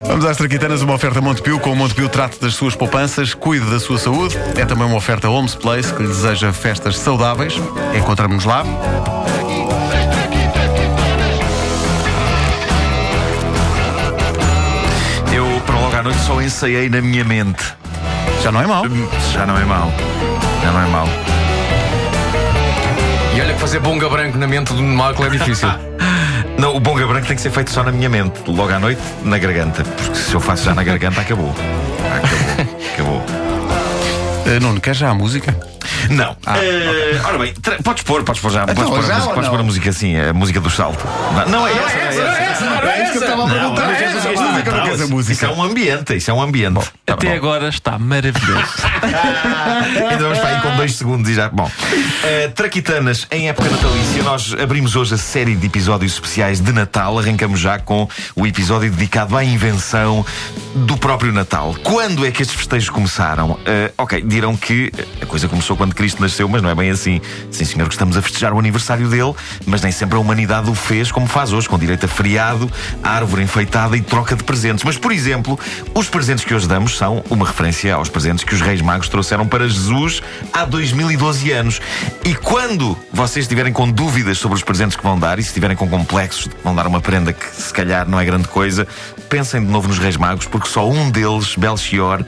Vamos às traquitanas, uma oferta Montepio. Com o Montepio trate das suas poupanças, cuide da sua saúde. É também uma oferta Homes Place que lhe deseja festas saudáveis. Encontramos-nos lá. Eu, para logo à noite, só ensaiei na minha mente. Já não é mau. Já não é mau. Já não é mau. E olha que fazer bonga branco na mente do Marco é difícil. Não, o bonga branco tem que ser feito só na minha mente. Logo à noite, na garganta. Porque se eu faço já na garganta, acabou. Acabou. acabou. Uh, Nuno, quer já a música? Não. Eh, ora bem, podes pôr, podes pôr já. podes pôr, a já música- ou podes não? pôr a música assim, a música do salto. Não, não é essa, não é essa. É isso que eu estava a perguntar. Não, Queres não, essa não, música não não, queres a Isso música? é um ambiente, isso é um ambiente. Tá Até bom. agora está maravilhoso. Ainda vamos para aí com dois segundos e já. Bom, eh, Traquitanas, em época natalícia, nós abrimos hoje a série de episódios especiais de Natal. Arrancamos já com o episódio dedicado à invenção do próprio Natal. Quando é que estes festejos começaram? Eh, ok, dirão que a coisa começou quando Cristo nasceu, mas não é bem assim. Sim, senhor, que estamos a festejar o aniversário dele, mas nem sempre a humanidade o fez como faz hoje, com direito a feriado, árvore enfeitada e troca de presentes. Mas, por exemplo, os presentes que hoje damos são uma referência aos presentes que os Reis Magos trouxeram para Jesus há 2012 anos. E quando vocês estiverem com dúvidas sobre os presentes que vão dar e se estiverem com complexos de que vão dar uma prenda que se calhar não é grande coisa, pensem de novo nos Reis Magos, porque só um deles, Belchior,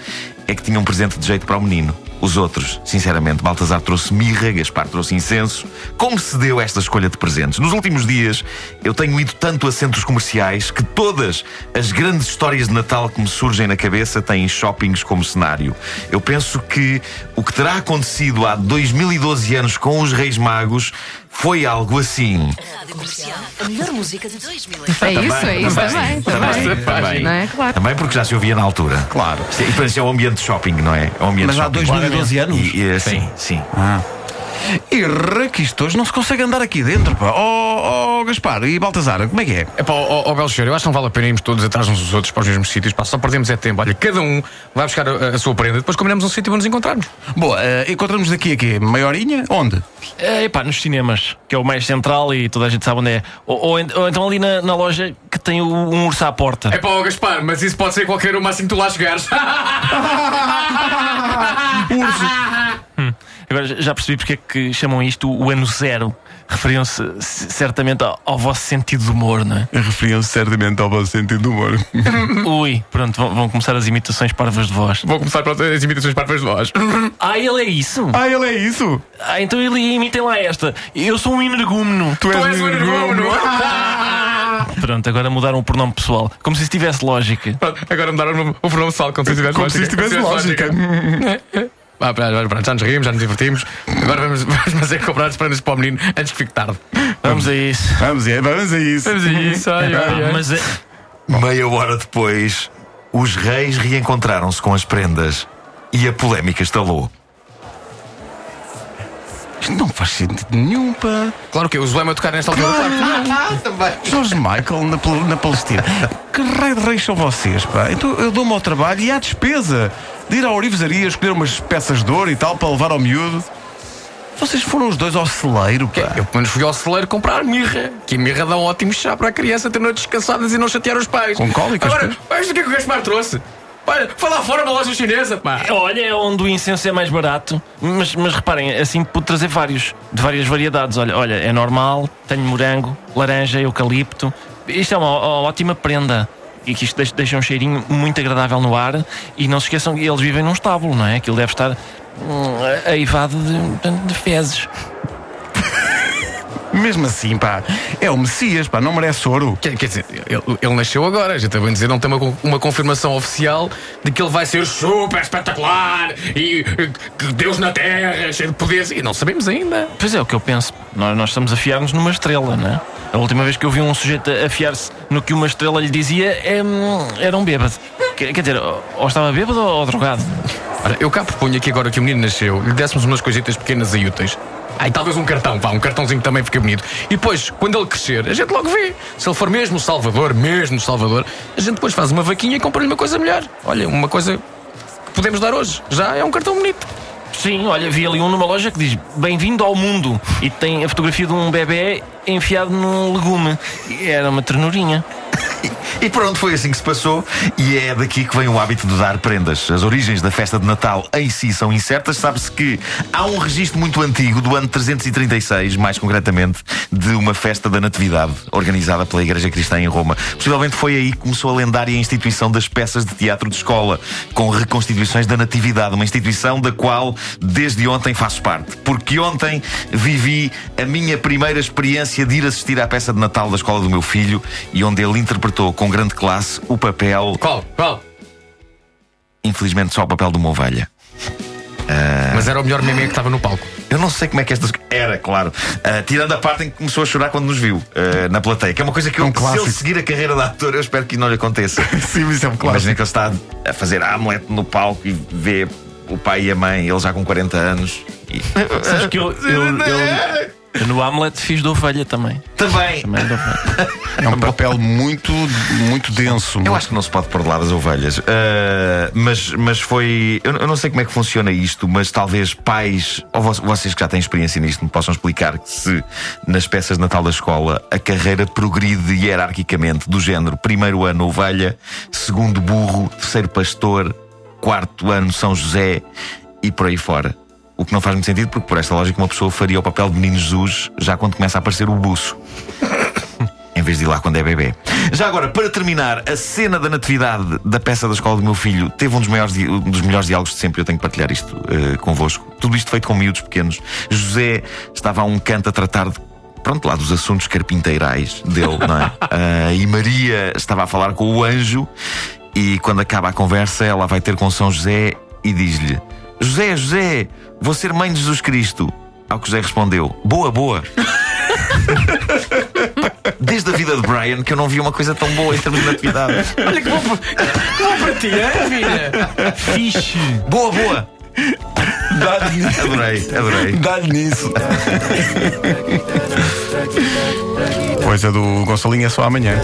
é que tinha um presente de jeito para o menino. Os outros, sinceramente, Baltazar trouxe mirra, Gaspar trouxe incenso. Como se deu esta escolha de presentes? Nos últimos dias, eu tenho ido tanto a centros comerciais que todas as grandes histórias de Natal que me surgem na cabeça têm shoppings como cenário. Eu penso que o que terá acontecido há 2012 anos com os Reis Magos foi algo assim. Rádio Comercial. A melhor música de 2000. É isso, é isso também. também. também. Não é? Claro. Também porque já se ouvia na altura. Claro. E depois é um ambiente de shopping, não é? É um ambiente Mas há shopping. 2012 anos? E, e, sim, sim. E que isto hoje não se consegue andar aqui dentro, pá. Oh, oh, Gaspar e Baltazar, como é que é? É pá, ó ó, Belchior, eu acho que não vale a pena irmos todos atrás uns dos outros para os mesmos sítios, pá, só perdemos é tempo. Olha, cada um vai buscar a, a sua prenda, depois combinamos um sítio para nos encontrarmos. Boa, eh, encontramos daqui a quê? Meia horinha? Onde? É, pá, nos cinemas, que é o mais central e toda a gente sabe onde é. Ou, ou ou então ali na, na loja que tem o- um urso à porta. É pá, ó, Gaspar, mas isso pode ser qualquer uma assim que tu lá chegares. Agora já já percebi porque é que chamam isto o ano zero. Referiam-se c- certamente ao, vosso sentido de humor, não é? Referiam-se certamente ao vosso sentido de humor. Ui, pronto, vão, vão começar as imitações parvas de voz. Vou começar as imitações parvas de voz. Ah, ele é isso? ah, ele é isso? Ah, então ele imitem lá esta. Eu sou um energúmeno. Tu Tu és um energúmeno. Pronto, agora mudaram o pronome pessoal. Como se isso tivesse lógica. Pronto, Agora mudaram o pronome pessoal, como se tivesse Como se lógica. isso tivesse lógica. Ah, pronto, já nos rimos, já nos divertimos. Agora vamos, vamos fazer comprar as prendas para o menino antes que fique tarde. Vamos a isso. Vamos a, vamos a isso. Vamos a isso, ai, ai, ai. Mas é, Meia hora depois, os reis reencontraram-se com as prendas e a polémica estalou. Não faz sentido nenhum, pá. Claro que o Zé vai tocar nesta altura. Claro. George Michael na, Pal- na Palestina. Que raio de reis são vocês, pá? Então eu dou-me ao trabalho e há despesa de ir à orivesaria escolher umas peças de ouro e tal para levar ao miúdo. Vocês foram os dois ao celeiro, pá. Eu pelo menos fui ao celeiro comprar mirra. Que a mirra dá um ótimo chá para a criança ter noites descansadas e não chatear os pais. Com cólicas, Agora, olha o que é que o Gaspar trouxe. Lá fora uma loja chinesa, pá. olha, é onde o incenso é mais barato. Mas, mas reparem, assim pude trazer vários, de várias variedades. Olha, olha, é normal, tenho morango, laranja, eucalipto. Isto é uma ó- ótima prenda. E que isto deixa, deixa um cheirinho muito agradável no ar. E não se esqueçam que eles vivem num estábulo, não é? Aquilo deve estar hum, aivado de, de fezes. Mesmo assim, pá, é o Messias, pá, não merece ouro. Quer, quer dizer, ele, ele nasceu agora, a gente está bem dizer, não tem uma, uma confirmação oficial de que ele vai ser super espetacular e que Deus na Terra, cheio de poderes. E não sabemos ainda. Pois é, o que eu penso. Nós, nós estamos a fiar-nos numa estrela, não é? A última vez que eu vi um sujeito a fiar-se no que uma estrela lhe dizia é, hum, era um bêbado. Quer, quer dizer, ou ou estava bêbado ou, ou drogado. Olha, eu cá proponho aqui agora que o menino nasceu, lhe dessemos umas coisitas pequenas e úteis. Aí talvez um cartão, vá, um cartãozinho também fica bonito. E depois, quando ele crescer, a gente logo vê. Se ele for mesmo Salvador, mesmo Salvador, a gente depois faz uma vaquinha e compra-lhe uma coisa melhor. Olha, uma coisa que podemos dar hoje. Já é um cartão bonito. Sim, olha, vi ali um numa loja que diz Bem-vindo ao mundo e tem a fotografia de um bebê enfiado num legume. Era uma ternurinha. E pronto, foi assim que se passou. E é daqui que vem o hábito de dar prendas. As origens da festa de Natal em si são incertas. Sabe-se que há um registro muito antigo, do ano 336, mais concretamente, de uma festa da Natividade, organizada pela Igreja Cristã em Roma. Possivelmente foi aí que começou a lendária instituição das peças de teatro de escola, com reconstituições da Natividade, uma instituição da qual desde ontem faço parte. Porque ontem vivi a minha primeira experiência de ir assistir à peça de Natal da escola do meu filho e onde ele interpretou com grande classe o papel, Qual? Qual? infelizmente só o papel de uma ovelha. Mas era o melhor meme que estava no palco. Eu não sei como é que estas. Era, claro. Ah, tirando a parte em que começou a chorar quando nos viu ah, na plateia, que é uma coisa que eu, Um se ele clássico. seguir a carreira de ator, eu espero que não lhe aconteça. Sim, isso é um Imagina clássico. que ele está a fazer Hamlet no palco e vê o pai e a mãe, ele já com 40 anos. E... Sabes que eu, eu, eu- eu no Hamlet fiz de ovelha também. Também. Também de ovelha. É um papel muito, muito denso. Eu acho que não se pode pôr de lado as ovelhas. Ah, mas, mas foi. Eu, eu não sei como é que funciona isto, mas talvez pais, ou vo- vocês que já têm experiência nisto, me possam explicar que se nas peças de Natal da escola a carreira progride hierarquicamente, do género primeiro ano ovelha, segundo burro, terceiro pastor, quarto ano São José e por aí fora. O que não faz muito sentido, porque por esta lógica uma pessoa faria o papel de menino Jesus já quando começa a aparecer o buço em vez de ir lá quando é bebê. Já agora, para terminar, a cena da natividade da peça da escola do meu filho teve um dos, maiores, um dos melhores diálogos de sempre. Eu tenho que partilhar isto eh, convosco. Tudo isto feito com miúdos pequenos. José estava a um canto a tratar de. Pronto, lá dos assuntos carpinteirais dele, não é? Ah, e Maria estava a falar com o anjo, e quando acaba a conversa, ela vai ter com São José e diz-lhe: José, José, vou ser mãe de Jesus Cristo. Ao que José respondeu: Boa, boa. Desde a vida de Brian que eu não vi uma coisa tão boa em termos de natividade. Olha que bom, para- que bom para ti, hein, filha? Fixe! Boa, boa! Adorei, adorei. Dá-lhe nisso. Coisa do Gonçalinho é só amanhã.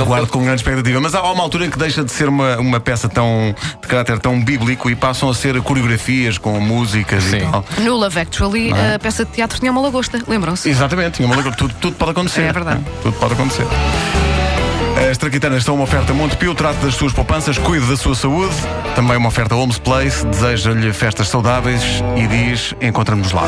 Aguardo com grande expectativa. Mas há uma altura em que deixa de ser uma, uma peça tão de caráter tão bíblico e passam a ser coreografias com músicas Sim. e tal. No Love Actually, a peça de teatro tinha uma lagosta, lembram-se? Exatamente, tinha uma letra- tudo, tudo pode acontecer. É verdade. Tudo pode acontecer. As Traquitanas são uma oferta Montepio, trate das suas poupanças, cuide da sua saúde. Também uma oferta Homes Place, deseja-lhe festas saudáveis e diz: encontramos lá.